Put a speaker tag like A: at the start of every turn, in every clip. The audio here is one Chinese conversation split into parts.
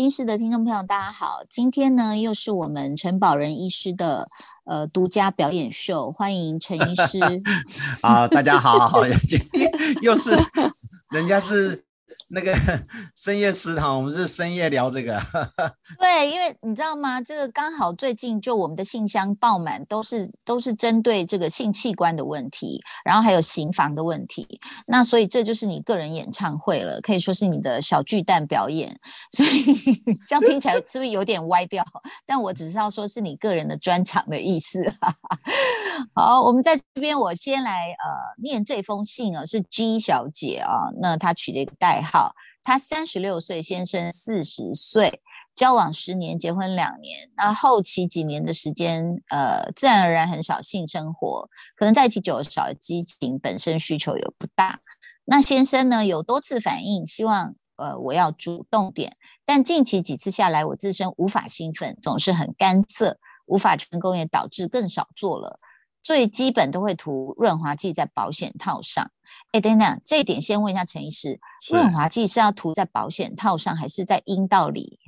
A: 女人心事的听众朋友，大家好！今天呢，又是我们陈宝仁医师的呃独家表演秀，欢迎陈医师。
B: 啊，大家好，今天又是 人家是。那个 深夜食堂，我们是深夜聊这个。
A: 对，因为你知道吗？这个刚好最近就我们的信箱爆满，都是都是针对这个性器官的问题，然后还有刑房的问题。那所以这就是你个人演唱会了，可以说是你的小巨蛋表演。所以这样听起来是不是有点歪掉？但我只是要说是你个人的专场的意思。好，我们在这边，我先来呃念这封信啊，是 G 小姐啊，那她取了一个代号。他三十六岁，先生四十岁，交往十年，结婚两年。那后期几年的时间，呃，自然而然很少性生活，可能在一起久了少了激情，本身需求也不大。那先生呢，有多次反映，希望呃我要主动点，但近期几次下来，我自身无法兴奋，总是很干涩，无法成功，也导致更少做了。最基本都会涂润滑剂在保险套上。哎，等等，这一点先问一下陈医师，润滑剂是要涂在保险套上，还是在阴道里？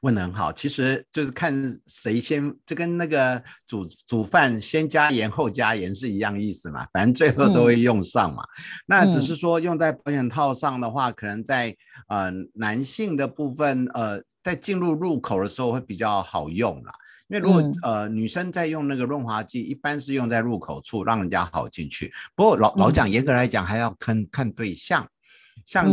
B: 问的很好，其实就是看谁先，就跟那个煮煮饭先加盐后加盐是一样意思嘛，反正最后都会用上嘛。那只是说用在保险套上的话，可能在呃男性的部分，呃，在进入入口的时候会比较好用啦。因为如果呃女生在用那个润滑剂，一般是用在入口处，让人家好进去。不过老老讲严格来讲，还要看看对象，像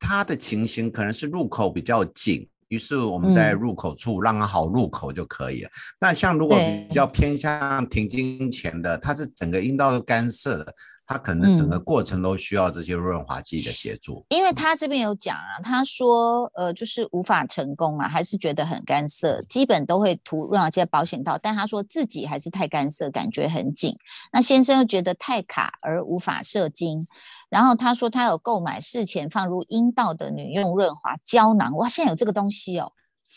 B: 他的情形可能是入口比较紧，于是我们在入口处让他好入口就可以了。那像如果比较偏向停经前的，他是整个阴道都干涩的。他可能整个过程都需要这些润滑剂的协助，
A: 因为他这边有讲啊，他说呃就是无法成功啊，还是觉得很干涩，基本都会涂润滑剂保险套，但他说自己还是太干涩，感觉很紧。那先生又觉得太卡而无法射精，然后他说他有购买事前放入阴道的女用润滑胶囊，哇，现在有这个东西哦。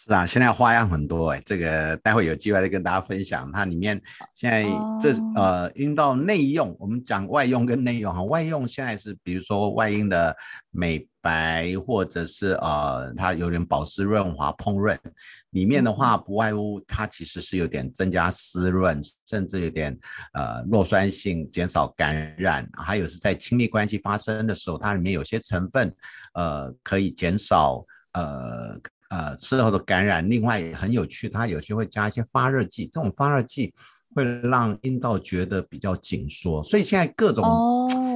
B: 是啊，现在花样很多哎，这个待会有机会再跟大家分享。它里面现在这呃阴道内用，我们讲外用跟内用哈。外用现在是比如说外阴的美白，或者是呃它有点保湿润滑烹饪。里面的话不外乎它其实是有点增加湿润，甚至有点呃弱酸性，减少感染。还有是在亲密关系发生的时候，它里面有些成分呃可以减少呃。呃，吃后的感染，另外也很有趣，它有些会加一些发热剂，这种发热剂会让阴道觉得比较紧缩，所以现在各种，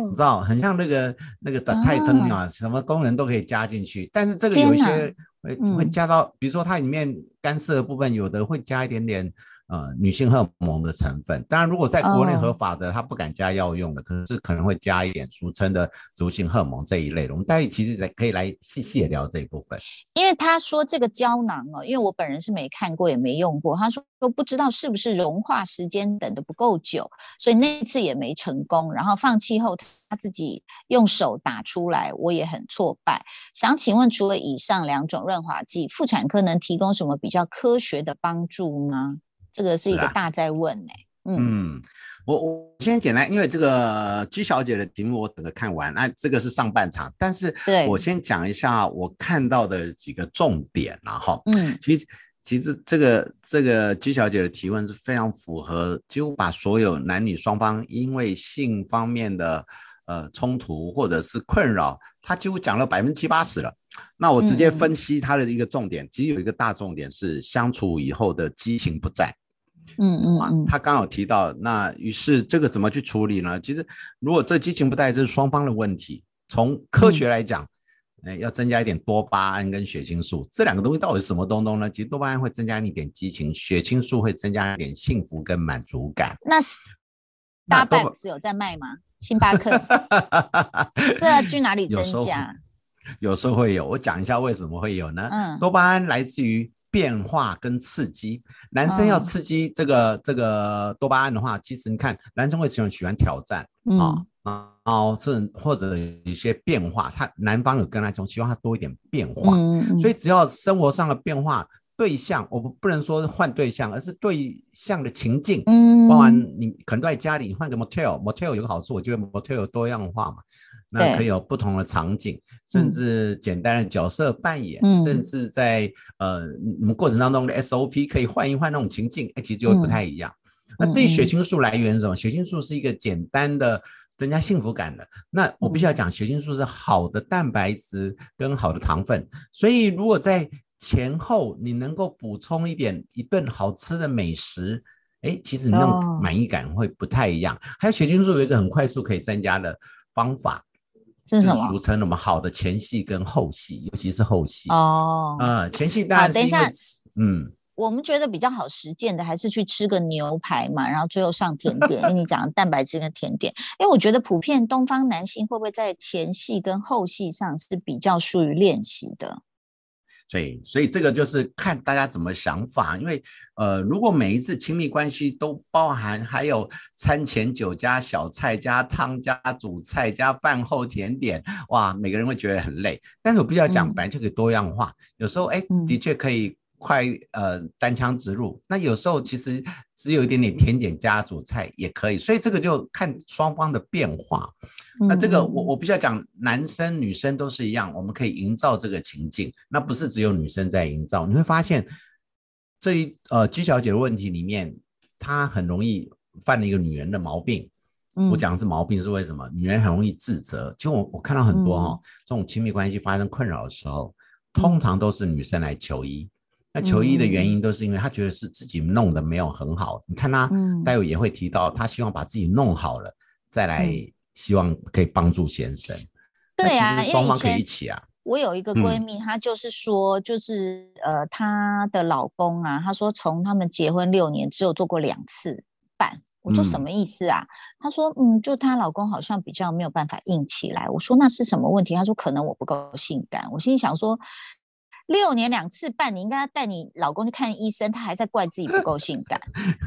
B: 你知道，很像那个那个泰登啊，什么功能都可以加进去，但是这个有一些会会加到，比如说它里面干涩的部分，有的会加一点点。呃，女性荷尔蒙的成分，当然如果在国内合法的，他不敢加药用的，可是可能会加一点俗称的族性荷尔蒙这一类的。我们待会其实来可以来细细的聊这一部分。
A: 因为他说这个胶囊哦，因为我本人是没看过也没用过，他说都不知道是不是融化时间等的不够久，所以那次也没成功，然后放弃后他自己用手打出来，我也很挫败。想请问，除了以上两种润滑剂，妇产科能提供什么比较科学的帮助吗？这个是一个大在问呢。
B: 嗯，我我先简单，因为这个居小姐的题目我等着看完，那这个是上半场，但是我先讲一下我看到的几个重点，然后，嗯，其实其实这个这个居小姐的提问是非常符合，几乎把所有男女双方因为性方面的呃冲突或者是困扰，她几乎讲了百分之七八十了。那我直接分析她的一个重点，其实有一个大重点是相处以后的激情不在。嗯嗯嗯，他刚好提到，那于是这个怎么去处理呢？其实如果这激情不带，这是双方的问题。从科学来讲，哎，要增加一点多巴胺跟血清素，这两个东西到底是什么东东呢？其实多巴胺会增加一点激情，血清素会增加一点幸福跟满足感。
A: 那是大半是有在卖吗？星巴克？这要去哪里增加？
B: 有时候会有，我讲一下为什么会有呢？嗯，多巴胺来自于。变化跟刺激，男生要刺激这个这个多巴胺的话，其实你看，男生会喜欢喜欢挑战啊，啊，哦是或者一些变化，他男方有跟他讲，希望他多一点变化，所以只要生活上的变化，对象，我不不能说换对象，而是对象的情境。嗯，包含你可能都在家里，你换个 motel，motel 有个好处，我觉得 motel 多样化嘛，那可以有不同的场景，甚至简单的角色扮演，甚至在呃你们过程当中的 SOP 可以换一换那种情境，哎，其实就会不太一样。那至于血清素来源是什么？血清素是一个简单的增加幸福感的。那我必须要讲，血清素是好的蛋白质跟好的糖分，所以如果在前后你能够补充一点一顿好吃的美食，哎，其实你那种满意感会不太一样。还有血清素有一个很快速可以增加的方法，
A: 是什么？
B: 俗称我们好的前戏跟后戏，尤其是后戏哦。啊，前戏当然是因为
A: 嗯，我们觉得比较好实践的还是去吃个牛排嘛，然后最后上甜点。因为你讲蛋白质跟甜点，因为我觉得普遍东方男性会不会在前戏跟后戏上是比较疏于练习的？
B: 对，所以这个就是看大家怎么想法，因为呃，如果每一次亲密关系都包含还有餐前酒加小菜加汤加主菜加饭后甜点，哇，每个人会觉得很累。但是我必须要讲，本来就可以多样化，有时候哎，的确可以。快呃单枪直入，那有时候其实只有一点点甜点加主菜也可以，所以这个就看双方的变化。那这个我我必须要讲，男生女生都是一样，我们可以营造这个情境，那不是只有女生在营造。你会发现这一呃姬小姐的问题里面，她很容易犯了一个女人的毛病。我讲的是毛病是为什么？女人很容易自责。其实我我看到很多哈，这种亲密关系发生困扰的时候，通常都是女生来求医。那求医的原因都是因为他觉得是自己弄得没有很好。你看他待会也会提到，他希望把自己弄好了，再来希望可以帮助先生。
A: 对啊，
B: 双方可以一起啊。
A: 我有一个闺蜜，她就是说，就是呃，她的老公啊，她说从他们结婚六年，只有做过两次半。我说什么意思啊？她说嗯，就她老公好像比较没有办法硬起来。我说那是什么问题？她说可能我不够性感。我心里想说。六年两次半，你应该带你老公去看医生，他还在怪自己不够性感，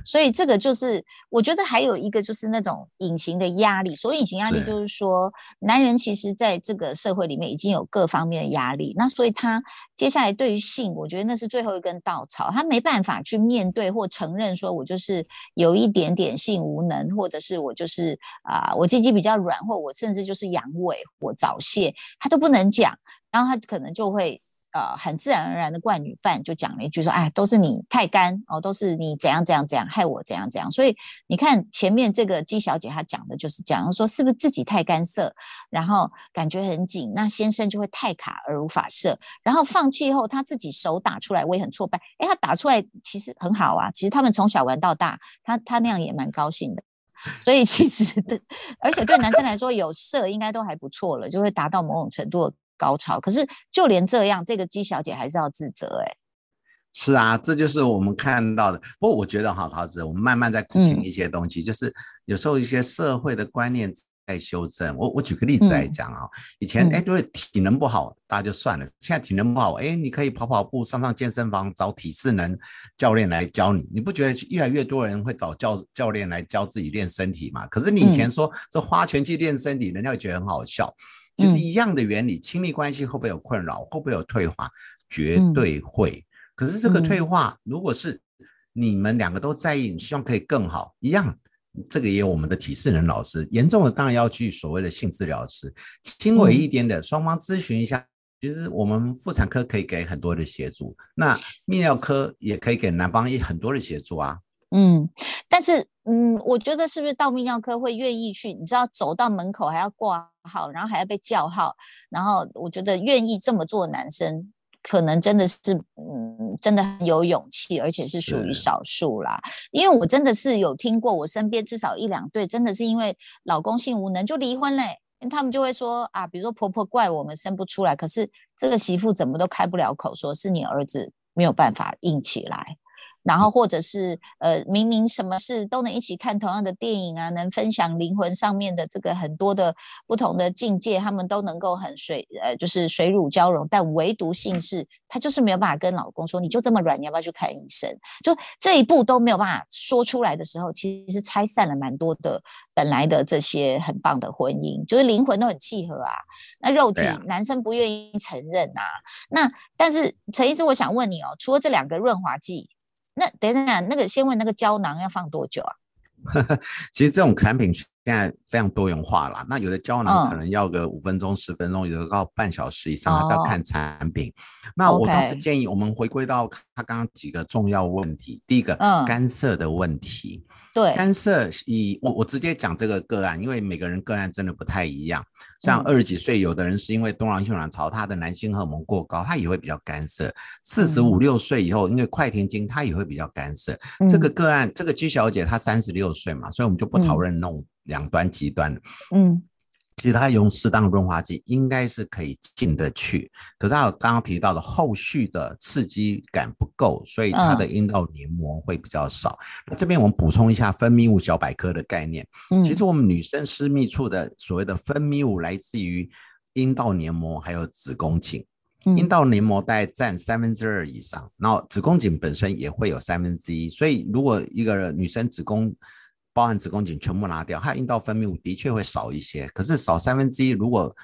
A: 所以这个就是我觉得还有一个就是那种隐形的压力。所以隐形压力就是说，男人其实在这个社会里面已经有各方面的压力，那所以他接下来对于性，我觉得那是最后一根稻草，他没办法去面对或承认说我就是有一点点性无能，或者是我就是啊我鸡鸡比较软，或我甚至就是阳痿或早泄，他都不能讲，然后他可能就会。呃，很自然而然的惯女伴就讲了一句说：“哎，都是你太干哦，都是你怎样怎样怎样害我怎样怎样。”所以你看前面这个姬小姐她讲的就是这样，说是不是自己太干涩，然后感觉很紧，那先生就会太卡而无法射，然后放弃后他自己手打出来我也很挫败。哎，他打出来其实很好啊，其实他们从小玩到大，他他那样也蛮高兴的。所以其实对，而且对男生来说有射应该都还不错了，就会达到某种程度。高潮，可是就连这样，这个姬小姐还是要自责哎。
B: 是啊，这就是我们看到的。不过我觉得哈，桃子，我们慢慢在听一些东西，就是有时候一些社会的观念在修正。我我举个例子来讲啊，以前哎，对体能不好，大家就算了。现在体能不好，哎，你可以跑跑步，上上健身房，找体适能教练来教你。你不觉得越来越多人会找教教练来教自己练身体嘛？可是你以前说这花拳去练身体，人家会觉得很好笑。其实一样的原理，亲密关系会不会有困扰？会不会有退化？绝对会。可是这个退化，如果是你们两个都在意，你希望可以更好，一样，这个也有我们的体适能老师。严重的当然要去所谓的性治疗师，轻微一点的，双方咨询一下。其实我们妇产科可以给很多的协助，那泌尿科也可以给男方也很多的协助啊。
A: 嗯，但是嗯，我觉得是不是到泌尿科会愿意去？你知道走到门口还要挂号，然后还要被叫号，然后我觉得愿意这么做的男生，可能真的是嗯，真的很有勇气，而且是属于少数啦。因为我真的是有听过，我身边至少一两对，真的是因为老公性无能就离婚嘞。他们就会说啊，比如说婆婆怪我们生不出来，可是这个媳妇怎么都开不了口，说是你儿子没有办法硬起来。然后或者是呃明明什么事都能一起看同样的电影啊，能分享灵魂上面的这个很多的不同的境界，他们都能够很水呃就是水乳交融，但唯独姓氏她就是没有办法跟老公说你就这么软，你要不要去看医生？就这一步都没有办法说出来的时候，其实拆散了蛮多的本来的这些很棒的婚姻，就是灵魂都很契合啊，那肉体男生不愿意承认啊，那但是陈医师，我想问你哦，除了这两个润滑剂，那等等那个先问那个胶囊要放多久啊？
B: 其实这种产品。现在非常多元化啦，那有的胶囊可能要个五分钟、十分钟，有的要半小时以上，还是要看产品。那我倒是建议我们回归到他刚刚几个重要问题，第一个，干涉的问题。
A: 对，
B: 干涉以我我直接讲这个个案，因为每个人个案真的不太一样。像二十几岁，有的人是因为多囊性卵巢，他的男性荷尔蒙过高，他也会比较干涉。四十五六岁以后，因为快停经，他也会比较干涉。这个个案，这个姬小姐她三十六岁嘛，所以我们就不讨论那种两端极端。嗯。其实它用适当的润滑剂应该是可以进得去，可是他刚刚提到的后续的刺激感不够，所以它的阴道黏膜会比较少。那这边我们补充一下分泌物小百科的概念。其实我们女生私密处的所谓的分泌物来自于阴道黏膜还有子宫颈，阴道黏膜大概占三分之二以上，然后子宫颈本身也会有三分之一。所以如果一个女生子宫包含子宫颈全部拿掉，它阴道分泌物的确会少一些，可是少三分之一，如果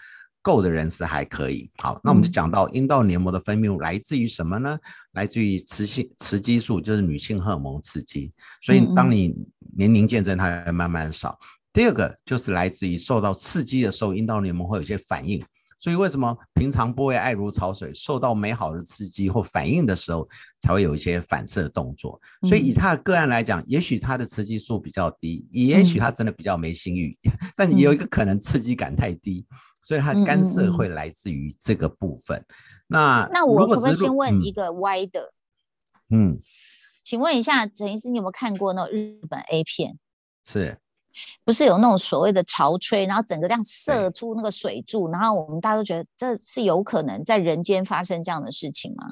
B: 够的人是还可以。好，那我们就讲到阴道黏膜的分泌物来自于什么呢？来自于雌性雌激素，就是女性荷尔蒙刺激。所以当你年龄渐增，它会慢慢少。第二个就是来自于受到刺激的时候，阴道黏膜会有些反应。所以为什么平常不会爱如潮水，受到美好的刺激或反应的时候，才会有一些反射动作？所以以他的个案来讲，也许他的雌激素比较低，也许他真的比较没性欲，但也有一个可能刺激感太低，所以他干涉会来自于这个部分。那
A: 那我可不可以先问一个歪的？
B: 嗯，
A: 请问一下陈医师，你有没有看过那种日本 A 片？
B: 是。
A: 不是有那种所谓的潮吹，然后整个这样射出那个水柱，然后我们大家都觉得这是有可能在人间发生这样的事情吗？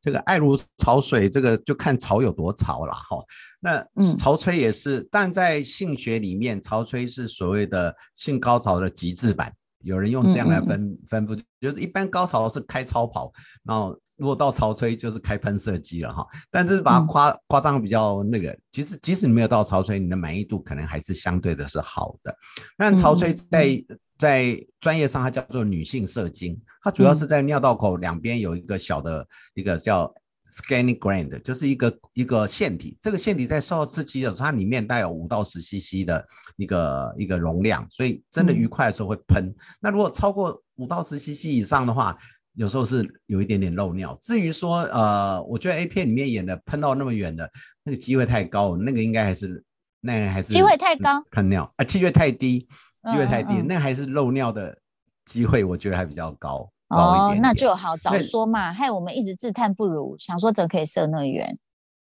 B: 这个爱如潮水，这个就看潮有多潮了哈。那潮吹也是，但在性学里面，潮吹是所谓的性高潮的极致版。有人用这样来分分布，就是一般高潮是开超跑，然后如果到潮吹就是开喷射机了哈。但是把它夸夸张比较那个，其实即使你没有到潮吹，你的满意度可能还是相对的是好的。那潮吹在在专业上它叫做女性射精，它主要是在尿道口两边有一个小的一个叫。Scanning gland 就是一个一个腺体，这个腺体在受到刺激的时候，它里面带有五到十 CC 的一个一个容量，所以真的愉快的时候会喷。那如果超过五到十 CC 以上的话，有时候是有一点点漏尿。至于说呃，我觉得 A 片里面演的喷到那么远的那个机会太高，那个应该还是那还是
A: 机会太高
B: 喷尿啊，机会太低，机会太低，那还是漏尿的机会，我觉得还比较高。
A: 哦，那就好，早说嘛，害我们一直自叹不如，想说怎可以射那么远？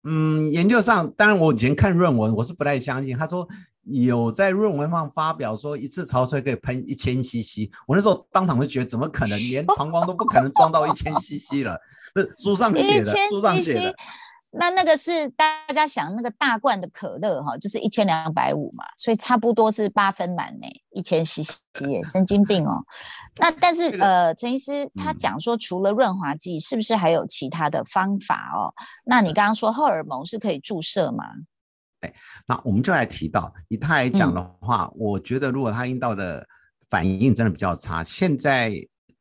B: 嗯，研究上，当然我以前看论文，我是不太相信。他说有在论文上发表说一次潮水可以喷一千 CC，我那时候当场就觉得怎么可能，连膀胱都不可能装到一千 CC 了？是书上写的，书上写的。
A: 那那个是大家想那个大罐的可乐哈，就是一千两百五嘛，所以差不多是八分满呢，一千 CC 耶，神经病哦。那但是呃，陈医师他讲说，除了润滑剂，是不是还有其他的方法哦？那你刚刚说荷尔蒙是可以注射吗？
B: 对，那我们就来提到，以他来讲的话，我觉得如果他阴道的反应真的比较差，现在。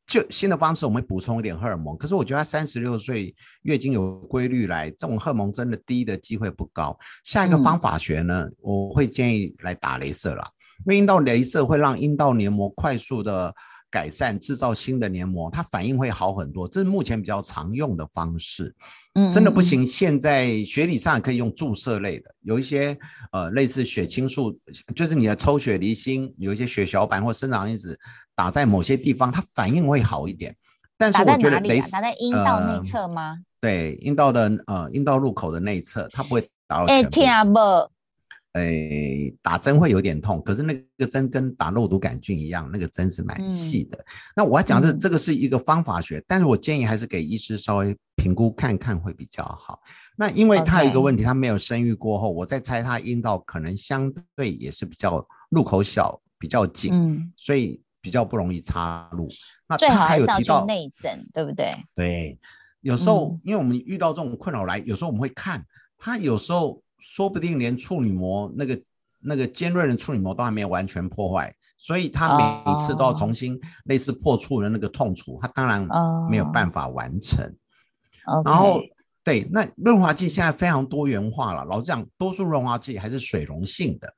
B: 就新的方式，我们补充一点荷尔蒙。可是我觉得他三十六岁月经有规律来，这种荷尔蒙真的低的机会不高。下一个方法学呢，我会建议来打镭射了，因为阴道镭射会让阴道黏膜快速的改善，制造新的黏膜，它反应会好很多。这是目前比较常用的方式。嗯，真的不行，现在学理上可以用注射类的，有一些呃类似血清素，就是你的抽血离心，有一些血小板或生长因子。打在某些地方，它反应会好一点。但是我觉得雷
A: 打在阴道内侧吗？
B: 对，阴道的呃阴道入口的内侧，它不会打到全部。哎，打针会有点痛，可是那个针跟打肉毒杆菌一样，那个针是蛮细的。那我要讲这这个是一个方法学，但是我建议还是给医师稍微评估看看会比较好。那因为他有一个问题，他没有生育过后，我在猜他阴道可能相对也是比较入口小、比较紧，嗯，所以比较不容易插入。那
A: 最好还是要去内诊，对不对？
B: 对，有时候因为我们遇到这种困扰来，有时候我们会看他，有时候说不定连处女膜那个那个尖锐的处女膜都还没有完全破坏，所以他每一次都要重新类似破处的那个痛楚，他当然没有办法完成。然后。对，那润滑剂现在非常多元化了。老实讲，多数润滑剂还是水溶性的。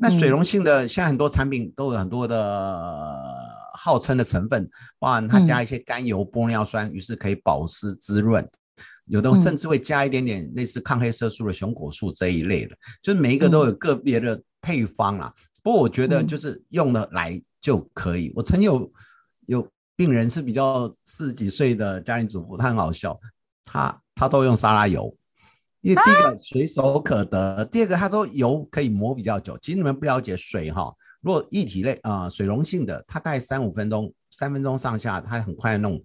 B: 那水溶性的，现在很多产品都有很多的号称的成分，包含它加一些甘油、玻尿酸，于是可以保湿滋润。有的甚至会加一点点类似抗黑色素的熊果素这一类的，就是每一个都有个别的配方啦。不过我觉得就是用的来就可以。我曾有有病人是比较四十几岁的家庭主妇，她很好笑，她。他都用沙拉油，因为第一个随手可得，第二个他说油可以磨比较久。其实你们不了解水哈，如果液体类啊水溶性的，它大概三五分钟、三分钟上下，它很快弄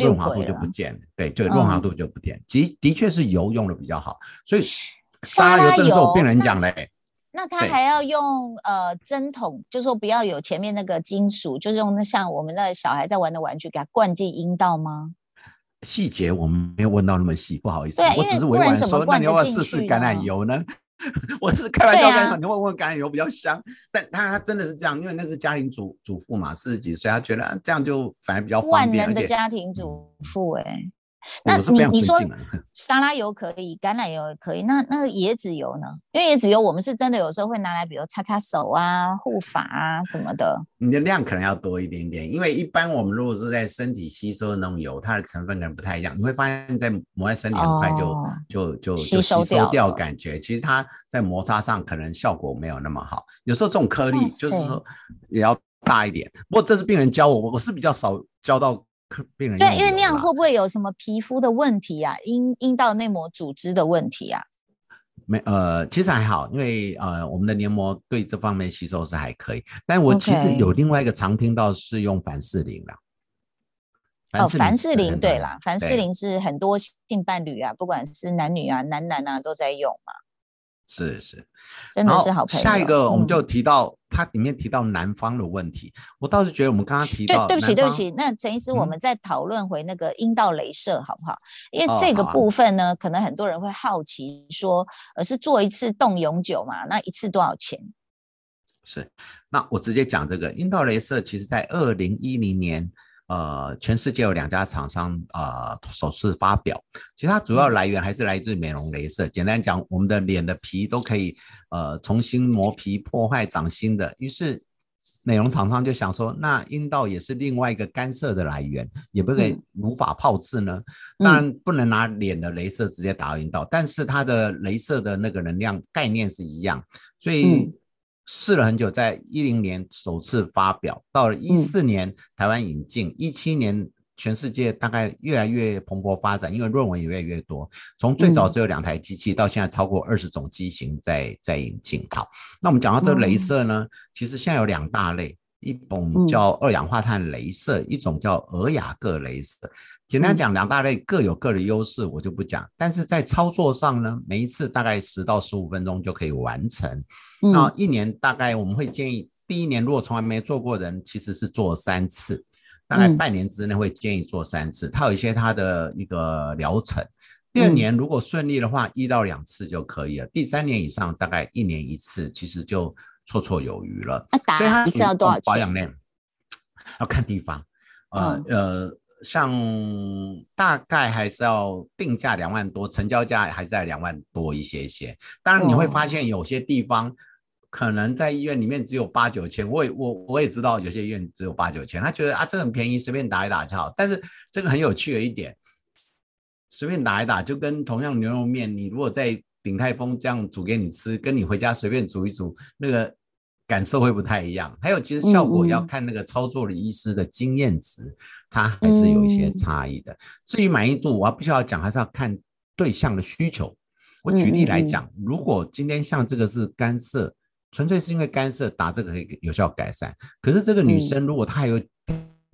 B: 润滑度就不见了。对，就润滑度就不见。其的确是油用的比较好，所以沙拉油这个是我病人讲嘞。
A: 那他还要用呃针筒，就说不要有前面那个金属，就是用那像我们的小孩在玩的玩具给他灌进阴道吗？
B: 细节我们没有问到那么细，不好意思，我只是委婉说，那你要不要试试橄榄油呢？我是开玩笑的你说，你问问橄榄油比较香，但他他真的是这样，因为那是家庭主主妇嘛，四十几岁，他觉得这样就反而比较方便，
A: 万能的家庭主妇哎。那你你说 沙拉油可以，橄榄油也可以，那那个椰子油呢？因为椰子油我们是真的有时候会拿来，比如擦擦手啊、护发啊什么的。
B: 你的量可能要多一点点，因为一般我们如果是在身体吸收的那种油，它的成分可能不太一样。你会发现在抹在身体很快就就就吸收掉，感觉其实它在摩擦上可能效果没有那么好。有时候这种颗粒就是说也要大一点。不过这是病人教我，我是比较少教到。病人
A: 对，因为那样会不会有什么皮肤的问题啊？阴阴道内膜组织的问题啊？
B: 没呃，其实还好，因为呃，我们的黏膜对这方面吸收是还可以。但我其实有另外一个常听到是用凡士林啦。
A: 哦，凡士林对啦，凡士林是很多性伴侣啊，不管是男女啊、男男啊都在用嘛。
B: 是是，
A: 真的是好朋友。
B: 下一个我们就提到它里面提到南方的问题，我倒是觉得我们刚刚提到，
A: 对对不起对不起，那陈医师，我们再讨论回那个阴道镭射好不好？因为这个部分呢，可能很多人会好奇说，呃，是做一次动永久嘛？那一次多少钱？
B: 是，那我直接讲这个阴道镭射，其实在二零一零年。呃，全世界有两家厂商呃首次发表，其实它主要来源还是来自美容镭射。简单讲，我们的脸的皮都可以呃重新磨皮、破坏、长新的。于是美容厂商就想说，那阴道也是另外一个干涉的来源，也不可以无法炮制呢？当然不能拿脸的镭射直接打到阴道，但是它的镭射的那个能量概念是一样，所以。试了很久，在一零年首次发表，到了一四年台湾引进，一七年全世界大概越来越蓬勃发展，因为论文也越来越多。从最早只有两台机器，到现在超过二十种机型在在引进。好，那我们讲到这个镭射呢，其实现在有两大类，一种叫二氧化碳镭射，一种叫俄雅各镭射。简单讲，两大类各有各的优势，我就不讲。但是在操作上呢，每一次大概十到十五分钟就可以完成。那一年大概我们会建议，第一年如果从来没做过人，其实是做三次，大概半年之内会建议做三次。它有一些它的一个疗程。第二年如果顺利的话，一到两次就可以了。第三年以上，大概一年一次，其实就绰绰有余了。
A: 那打一次要多少钱？
B: 保养量要看地方。呃呃。像大概还是要定价两万多，成交价还是在两万多一些些。当然你会发现有些地方可能在医院里面只有八九千，我也我我也知道有些医院只有八九千，他觉得啊这很便宜，随便打一打就好。但是这个很有趣的一点，随便打一打就跟同样牛肉面，你如果在鼎泰丰这样煮给你吃，跟你回家随便煮一煮，那个。感受会不太一样，还有其实效果要看那个操作的医师的经验值，它还是有一些差异的。至于满意度，我还不需要讲，还是要看对象的需求。我举例来讲，如果今天像这个是干涉，纯粹是因为干涉打这个可以有效改善，可是这个女生如果她有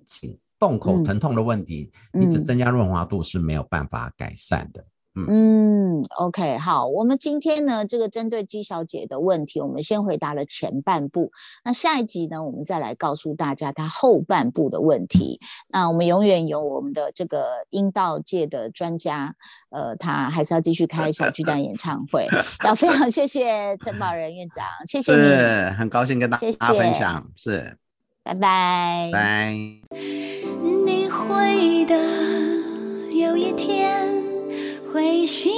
B: 颈洞口疼痛的问题，你只增加润滑度是没有办法改善的。
A: 嗯，OK，好，我们今天呢，这个针对姬小姐的问题，我们先回答了前半部。那下一集呢，我们再来告诉大家她后半部的问题。那我们永远有我们的这个阴道界的专家，呃，他还是要继续开小巨蛋演唱会。要非常谢谢陈宝仁院长，谢谢
B: 你，很高兴跟大家分享，是，
A: 拜拜，
B: 拜。
C: 你会的，有一天。为心。